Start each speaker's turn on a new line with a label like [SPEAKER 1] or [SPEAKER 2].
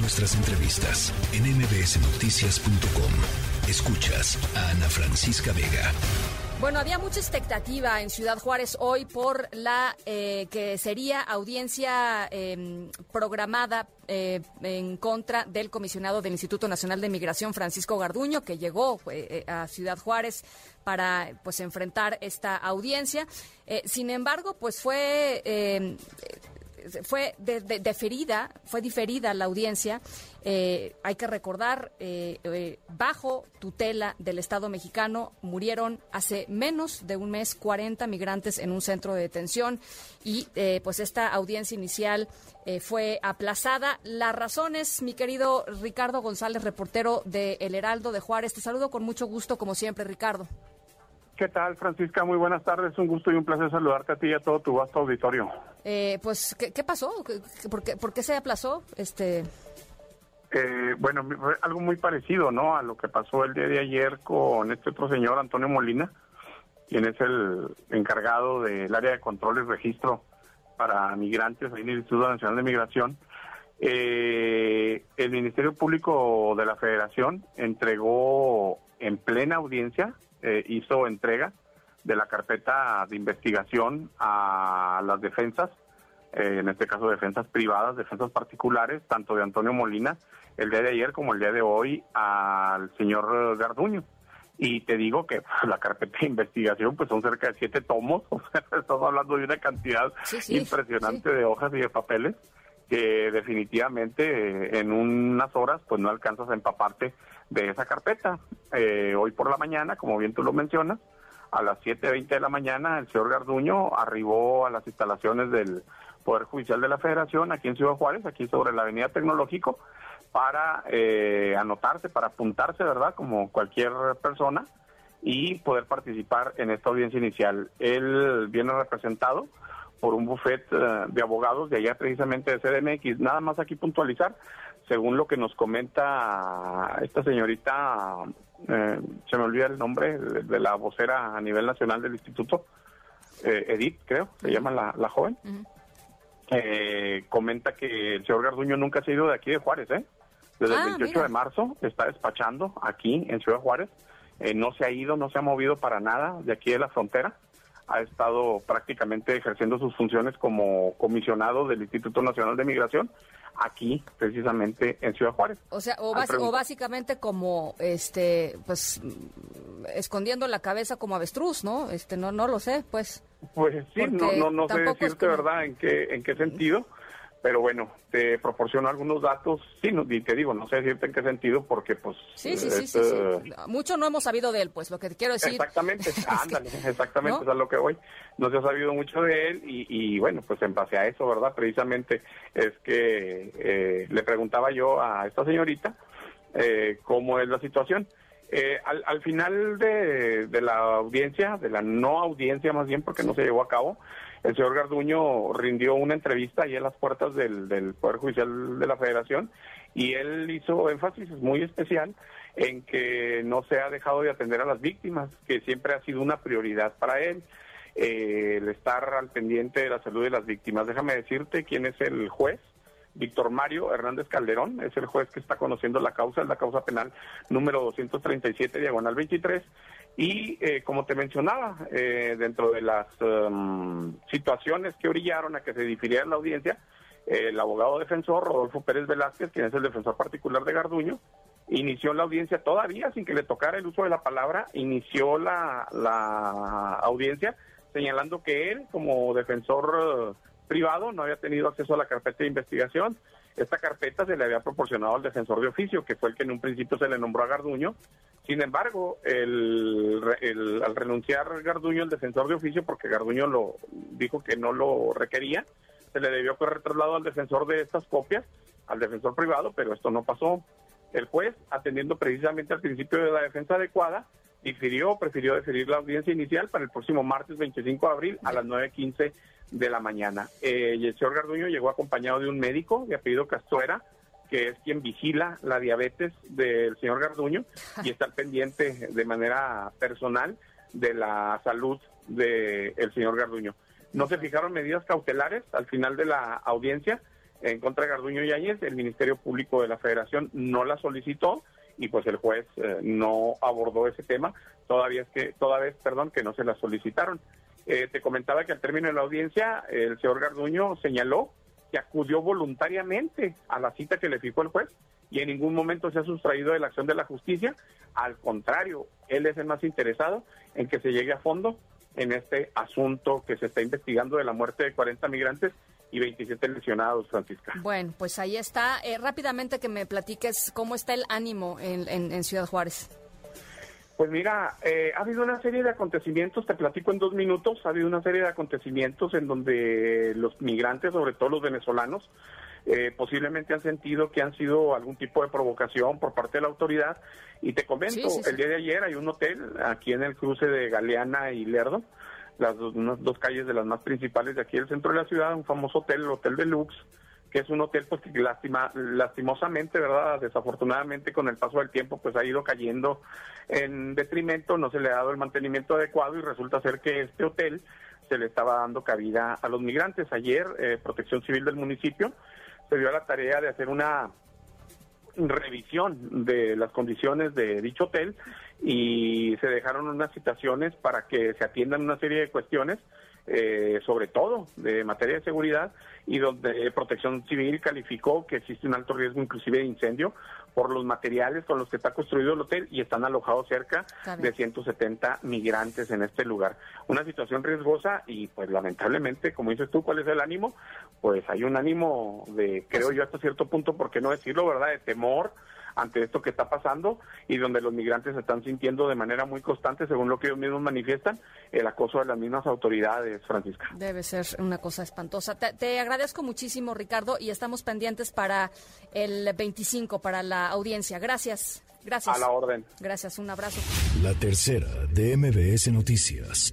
[SPEAKER 1] Nuestras entrevistas en mbsnoticias.com. Escuchas a Ana Francisca Vega.
[SPEAKER 2] Bueno, había mucha expectativa en Ciudad Juárez hoy por la eh, que sería audiencia em, programada eh, en contra del comisionado del Instituto Nacional de Migración, Francisco Garduño, que llegó eh, a Ciudad Juárez para pues enfrentar esta audiencia. sin embargo, pues fue fue deferida, fue diferida la audiencia. Eh, hay que recordar, eh, eh, bajo tutela del Estado mexicano murieron hace menos de un mes 40 migrantes en un centro de detención y pues esta audiencia inicial fue aplazada. Las razones, mi querido Ricardo González, reportero de El Heraldo de Juárez, te saludo con mucho gusto como siempre, Ricardo.
[SPEAKER 3] ¿Qué tal, Francisca? Muy buenas tardes. Un gusto y un placer saludarte a ti y a todo tu vasto auditorio.
[SPEAKER 2] Eh, pues, ¿qué, pasó? ¿Por qué, ¿Por qué, se aplazó? Este...
[SPEAKER 3] Eh, bueno, algo muy parecido, ¿no? A lo que pasó el día de ayer con este otro señor, Antonio Molina, quien es el encargado del área de control y registro para migrantes en el Instituto Nacional de Migración. Eh, el Ministerio Público de la Federación entregó en plena audiencia eh, hizo entrega de la carpeta de investigación a las defensas, eh, en este caso defensas privadas, defensas particulares, tanto de Antonio Molina el día de ayer como el día de hoy al señor Garduño. Y te digo que la carpeta de investigación pues son cerca de siete tomos, o sea, estamos hablando de una cantidad impresionante de hojas y de papeles que definitivamente eh, en unas horas pues no alcanzas a empaparte de esa carpeta. Eh, hoy por la mañana, como bien tú lo mencionas, a las 7.20 de la mañana el señor Garduño arribó a las instalaciones del Poder Judicial de la Federación aquí en Ciudad Juárez, aquí sobre la Avenida Tecnológico, para eh, anotarse, para apuntarse, ¿verdad? Como cualquier persona y poder participar en esta audiencia inicial. Él viene representado por un buffet eh, de abogados de allá precisamente de CDMX. Nada más aquí puntualizar, según lo que nos comenta esta señorita, eh, se me olvida el nombre de, la vocera a nivel nacional del instituto, eh, Edith, creo, se llama la, joven, comenta que el señor Garduño nunca se ha ido de aquí de Juárez, ¿eh? Desde el 28 ah, de marzo está despachando aquí en Ciudad Juárez, no se ha ido, no se ha movido para nada de aquí de la frontera ha estado prácticamente ejerciendo sus funciones como comisionado del Instituto Nacional de Migración aquí precisamente en Ciudad Juárez.
[SPEAKER 2] O sea, o, básicamente como este pues escondiendo la cabeza como avestruz, ¿no? Este no no lo sé, pues.
[SPEAKER 3] Pues sí, no no no sé decirte verdad en qué en qué sentido pero bueno, te proporciono algunos datos, sí, no, y te digo, no sé decirte en qué sentido, porque pues...
[SPEAKER 2] Sí, sí, sí, sí, eh, Mucho no hemos sabido de él, pues, lo que te quiero decir...
[SPEAKER 3] Exactamente, ándale, exactamente, es a lo que voy. No se ha sabido mucho de él y, bueno, pues en base a eso, ¿verdad? Precisamente es que eh, le preguntaba yo a esta señorita eh, cómo es la situación. Al, al, final de, la audiencia, de la no audiencia más bien, porque no se llevó a cabo, el señor Garduño rindió una entrevista ahí en las puertas del, Poder Judicial de la Federación y él hizo énfasis muy especial en que no se ha dejado de atender a las víctimas, que siempre ha sido una prioridad para él. Eh, el estar al pendiente de la salud de las víctimas. Déjame decirte quién es el juez. Víctor Mario Hernández Calderón es el juez que está conociendo la causa, es la causa penal número 237, diagonal 23, y eh, como te mencionaba, eh, dentro de las em, situaciones que orillaron a que se difiriera la audiencia, el abogado defensor Rodolfo Pérez Velázquez, quien es el defensor particular de Garduño, inició la audiencia todavía sin que le tocara el uso de la palabra, inició la, audiencia señalando que él, como defensor privado, no había tenido acceso a la carpeta de investigación. Esta carpeta se le había proporcionado al defensor de oficio, que fue el que en un principio se le nombró a Garduño, sin embargo, el, al renunciar Garduño, el defensor de oficio, porque Garduño lo dijo que no lo requería, se le debió correr traslado al defensor de estas copias, al defensor privado, pero esto no pasó. El juez, atendiendo precisamente al principio de la defensa adecuada, difirió, prefirió deferir la audiencia inicial para el próximo martes 25 de abril a las 9.15 de la mañana. Eh, y el señor Garduño llegó acompañado de un médico de apellido Castuera, que es quien vigila la diabetes del señor Garduño y está pendiente de manera personal de la salud del señor Garduño. No se fijaron medidas cautelares al final de la audiencia. en contra de Garduño Yáñez, el Ministerio Público de la Federación no la solicitó y pues el juez eh, no abordó ese tema, todavía es que, toda perdón, que no se la solicitaron. Eh, te comentaba que al término de la audiencia, el señor Garduño señaló que acudió voluntariamente a la cita que le fijó el juez y en ningún momento se ha sustraído de la acción de la justicia. Al contrario, él es el más interesado en que se llegue a fondo en este asunto que se está investigando de la muerte de 40 migrantes y 27 lesionados, Francisca.
[SPEAKER 2] Bueno, pues ahí está. Eh, rápidamente que me platiques cómo está el ánimo en, en, Ciudad Juárez.
[SPEAKER 3] Pues mira, eh, ha habido una serie de acontecimientos, te platico en dos minutos, ha habido una serie de acontecimientos en donde los migrantes, sobre todo los venezolanos, eh, posiblemente han sentido que han sido algún tipo de provocación por parte de la autoridad. Y te comento, el día de ayer hay un hotel aquí en el cruce de Galeana y Lerdo, las dos, dos calles de las más principales de aquí del centro de la ciudad, un famoso hotel, el Hotel Deluxe, que es un hotel pues que lástima, lastimosamente, ¿verdad? Desafortunadamente con el paso del tiempo pues ha ido cayendo en detrimento, no se le ha dado el mantenimiento adecuado y resulta ser que este hotel se le estaba dando cabida a los migrantes. Ayer eh, Protección Civil del municipio se dio a la tarea de hacer una revisión de las condiciones de dicho hotel y se dejaron unas citaciones para que se atiendan una serie de cuestiones eh, sobre todo de materia de seguridad, y donde Protección Civil calificó que existe un alto riesgo inclusive de incendio por los materiales con los que está construido el hotel y están alojados cerca de 170 migrantes en este lugar. Una situación riesgosa y pues lamentablemente, como dices tú, ¿cuál es el ánimo? Pues hay un ánimo de, creo yo hasta cierto punto, ¿por qué no decirlo, verdad?, de temor ante esto que está pasando y donde los migrantes están sintiendo de manera muy constante, según lo que ellos mismos manifiestan, el acoso de las mismas autoridades, Francisca.
[SPEAKER 2] Debe ser una cosa espantosa. Te, agradezco muchísimo, Ricardo, y estamos pendientes para el 25, para la audiencia. Gracias. Gracias.
[SPEAKER 3] A la orden.
[SPEAKER 2] Gracias, un abrazo.
[SPEAKER 1] La tercera de MBS Noticias.